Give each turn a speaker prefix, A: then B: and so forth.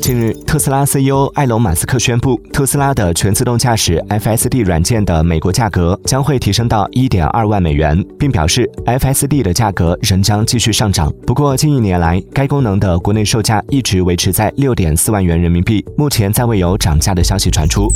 A: 近日，特斯拉 CEO 埃隆·马斯克宣布，特斯拉的全自动驾驶 FSD 软件的美国价格将会提升到1.2万美元，并表示 FSD 的价格仍将继续上涨。不过，近一年来，该功能的国内售价一直维持在6.4万元人民币，目前暂未有涨价的消息传出。